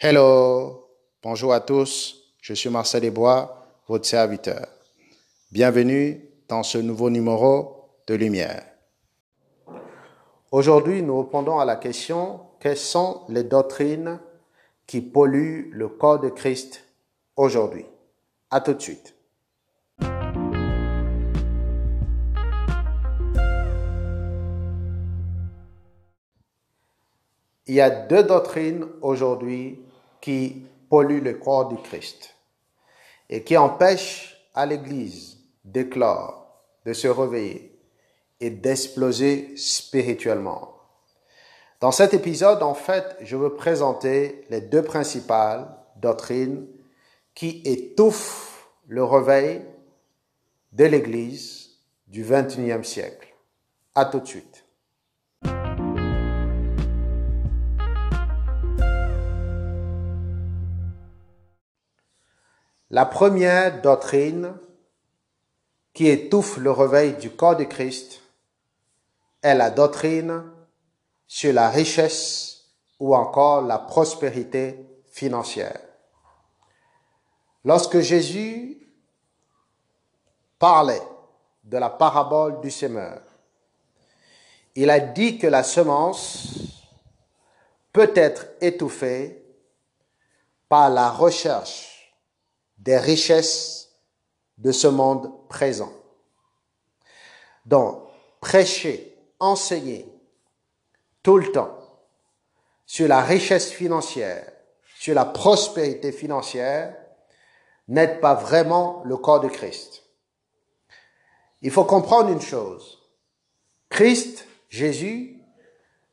Hello, bonjour à tous, je suis Marcel Desbois, votre serviteur. Bienvenue dans ce nouveau numéro de Lumière. Aujourd'hui, nous répondons à la question quelles sont les doctrines qui polluent le corps de Christ aujourd'hui? À tout de suite. Il y a deux doctrines aujourd'hui qui polluent le corps du Christ et qui empêchent à l'Église d'éclore, de se réveiller et d'exploser spirituellement. Dans cet épisode, en fait, je veux présenter les deux principales doctrines qui étouffent le réveil de l'Église du XXIe siècle. À tout de suite. La première doctrine qui étouffe le réveil du corps de Christ est la doctrine sur la richesse ou encore la prospérité financière. Lorsque Jésus parlait de la parabole du semeur, il a dit que la semence peut être étouffée par la recherche des richesses de ce monde présent. Donc, prêcher, enseigner tout le temps sur la richesse financière, sur la prospérité financière, n'aide pas vraiment le corps de Christ. Il faut comprendre une chose. Christ, Jésus,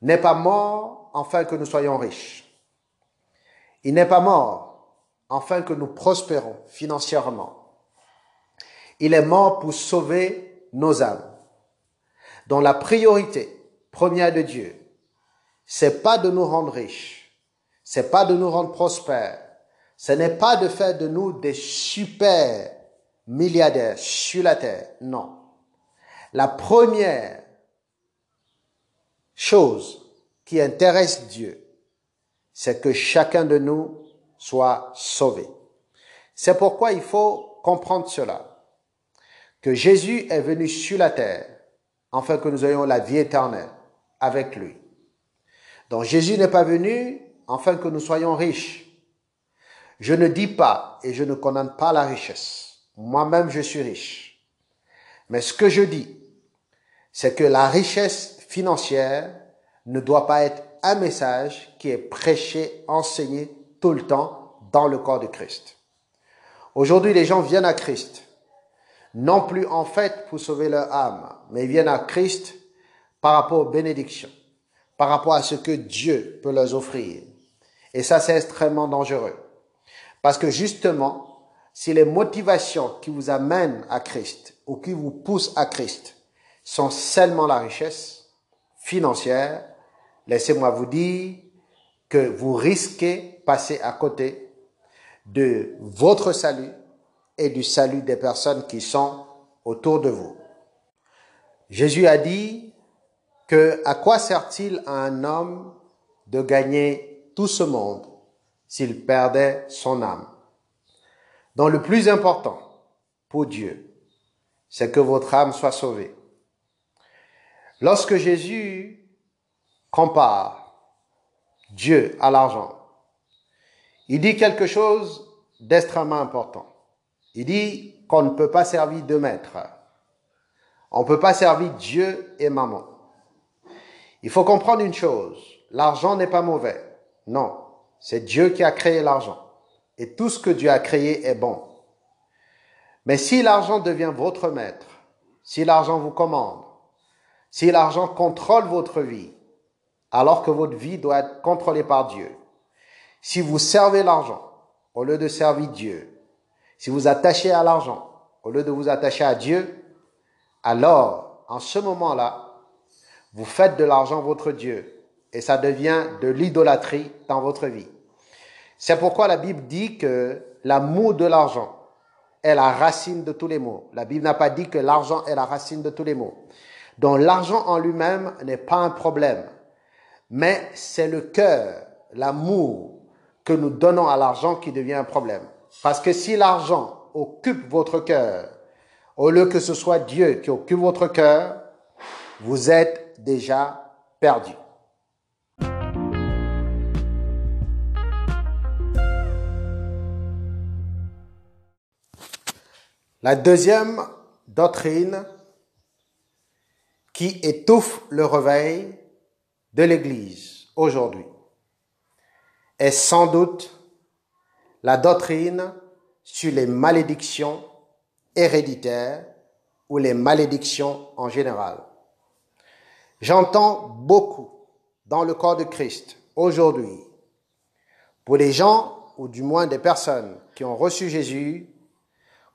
n'est pas mort afin que nous soyons riches. Il n'est pas mort afin que nous prospérons financièrement. Il est mort pour sauver nos âmes. Dont la priorité première de Dieu, c'est pas de nous rendre riches, c'est pas de nous rendre prospères, ce n'est pas de faire de nous des super milliardaires sur la terre, non. La première chose qui intéresse Dieu, c'est que chacun de nous soit sauvé. C'est pourquoi il faut comprendre cela, que Jésus est venu sur la terre afin que nous ayons la vie éternelle avec lui. Donc Jésus n'est pas venu afin que nous soyons riches. Je ne dis pas et je ne condamne pas la richesse. Moi-même, je suis riche. Mais ce que je dis, c'est que la richesse financière ne doit pas être un message qui est prêché, enseigné tout le temps dans le corps de Christ. Aujourd'hui, les gens viennent à Christ, non plus en fait pour sauver leur âme, mais ils viennent à Christ par rapport aux bénédictions, par rapport à ce que Dieu peut leur offrir. Et ça, c'est extrêmement dangereux. Parce que justement, si les motivations qui vous amènent à Christ ou qui vous poussent à Christ sont seulement la richesse financière, laissez-moi vous dire que vous risquez passer à côté de votre salut et du salut des personnes qui sont autour de vous. Jésus a dit que à quoi sert-il à un homme de gagner tout ce monde s'il perdait son âme? Donc le plus important pour Dieu, c'est que votre âme soit sauvée. Lorsque Jésus compare Dieu à l'argent. Il dit quelque chose d'extrêmement important. Il dit qu'on ne peut pas servir deux maîtres. On ne peut pas servir Dieu et maman. Il faut comprendre une chose. L'argent n'est pas mauvais. Non. C'est Dieu qui a créé l'argent. Et tout ce que Dieu a créé est bon. Mais si l'argent devient votre maître, si l'argent vous commande, si l'argent contrôle votre vie, alors que votre vie doit être contrôlée par Dieu. Si vous servez l'argent au lieu de servir Dieu, si vous attachez à l'argent au lieu de vous attacher à Dieu, alors, en ce moment-là, vous faites de l'argent votre Dieu et ça devient de l'idolâtrie dans votre vie. C'est pourquoi la Bible dit que l'amour de l'argent est la racine de tous les maux. La Bible n'a pas dit que l'argent est la racine de tous les maux. Donc l'argent en lui-même n'est pas un problème mais c'est le cœur, l'amour que nous donnons à l'argent qui devient un problème. Parce que si l'argent occupe votre cœur, au lieu que ce soit Dieu qui occupe votre cœur, vous êtes déjà perdu. La deuxième doctrine qui étouffe le réveil de l'Église aujourd'hui est sans doute la doctrine sur les malédictions héréditaires ou les malédictions en général. J'entends beaucoup dans le corps de Christ aujourd'hui, pour les gens, ou du moins des personnes qui ont reçu Jésus,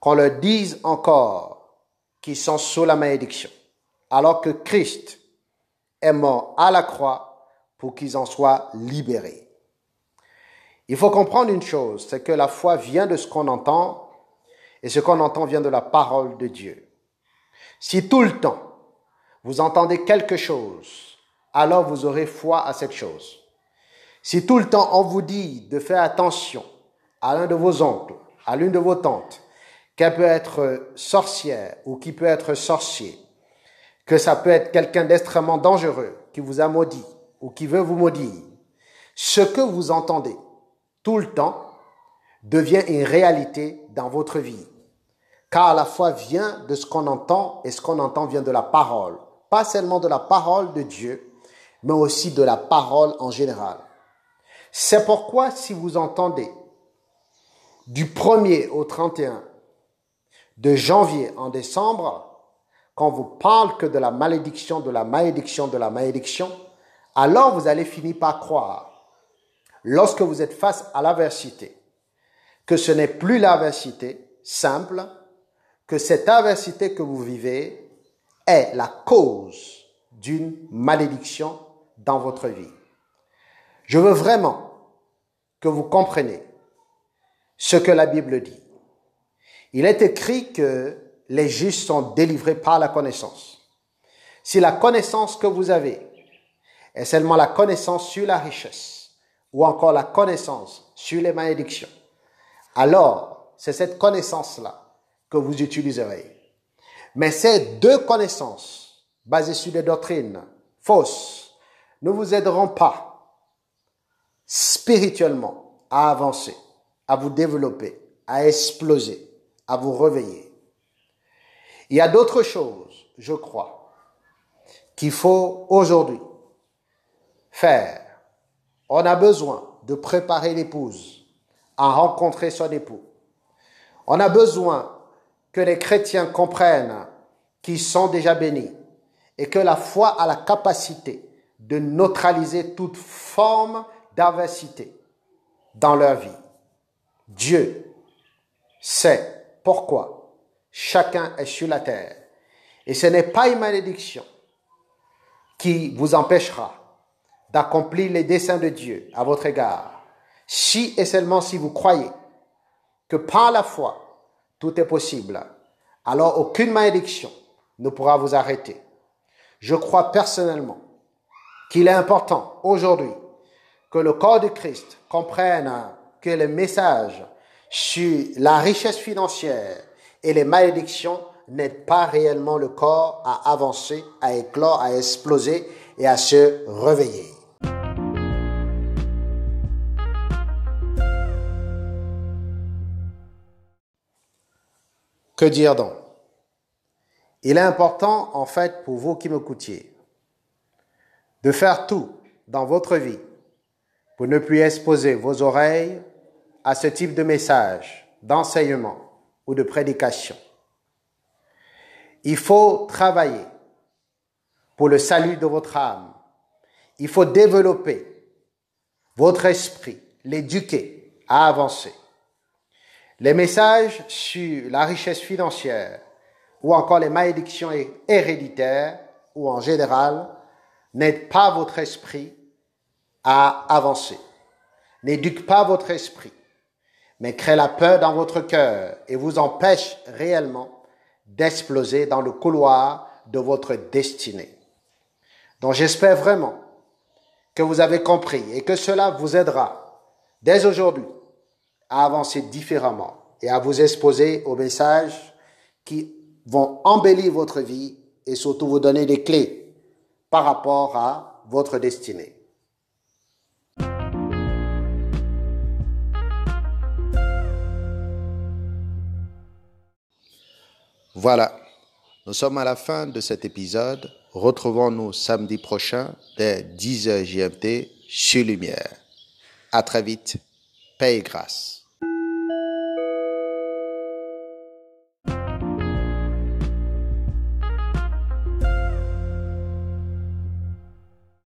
qu'on leur dise encore qu'ils sont sous la malédiction, alors que Christ est mort à la croix pour qu'ils en soient libérés. Il faut comprendre une chose, c'est que la foi vient de ce qu'on entend et ce qu'on entend vient de la parole de Dieu. Si tout le temps vous entendez quelque chose, alors vous aurez foi à cette chose. Si tout le temps on vous dit de faire attention à l'un de vos oncles, à l'une de vos tantes, qu'elle peut être sorcière ou qui peut être sorcier, que ça peut être quelqu'un d'extrêmement dangereux qui vous a maudit ou qui veut vous maudire, ce que vous entendez tout le temps devient une réalité dans votre vie. Car la foi vient de ce qu'on entend et ce qu'on entend vient de la parole. Pas seulement de la parole de Dieu, mais aussi de la parole en général. C'est pourquoi si vous entendez du 1er au 31, de janvier en décembre, quand vous parle que de la malédiction, de la malédiction, de la malédiction, alors vous allez finir par croire lorsque vous êtes face à l'adversité, que ce n'est plus l'adversité simple, que cette adversité que vous vivez est la cause d'une malédiction dans votre vie. Je veux vraiment que vous compreniez ce que la Bible dit. Il est écrit que les justes sont délivrés par la connaissance. Si la connaissance que vous avez est seulement la connaissance sur la richesse, ou encore la connaissance sur les malédictions, alors c'est cette connaissance-là que vous utiliserez. Mais ces deux connaissances basées sur des doctrines fausses ne vous aideront pas spirituellement à avancer, à vous développer, à exploser, à vous réveiller. Il y a d'autres choses, je crois, qu'il faut aujourd'hui faire on a besoin de préparer l'épouse à rencontrer son époux. On a besoin que les chrétiens comprennent qu'ils sont déjà bénis et que la foi a la capacité de neutraliser toute forme d'adversité dans leur vie. Dieu sait pourquoi chacun est sur la terre. Et ce n'est pas une malédiction qui vous empêchera d'accomplir les desseins de Dieu à votre égard, si et seulement si vous croyez que par la foi, tout est possible, alors aucune malédiction ne pourra vous arrêter. Je crois personnellement qu'il est important aujourd'hui que le corps de Christ comprenne que le message sur la richesse financière et les malédictions n'aident pas réellement le corps à avancer, à éclore, à exploser et à se réveiller. Que dire donc? Il est important, en fait, pour vous qui me m'écoutiez, de faire tout dans votre vie pour ne plus exposer vos oreilles à ce type de message, d'enseignement ou de prédication. Il faut travailler pour le salut de votre âme. Il faut développer votre esprit, l'éduquer à avancer. Les messages sur la richesse financière ou encore les malédictions héréditaires ou en général n'aident pas votre esprit à avancer, n'éduquent pas votre esprit, mais créent la peur dans votre cœur et vous empêchent réellement d'exploser dans le couloir de votre destinée. Donc j'espère vraiment que vous avez compris et que cela vous aidera dès aujourd'hui à avancer différemment et à vous exposer aux messages qui vont embellir votre vie et surtout vous donner des clés par rapport à votre destinée. Voilà, nous sommes à la fin de cet épisode. Retrouvons-nous samedi prochain dès 10h GMT sur Lumière. À très vite. Paix et grâce.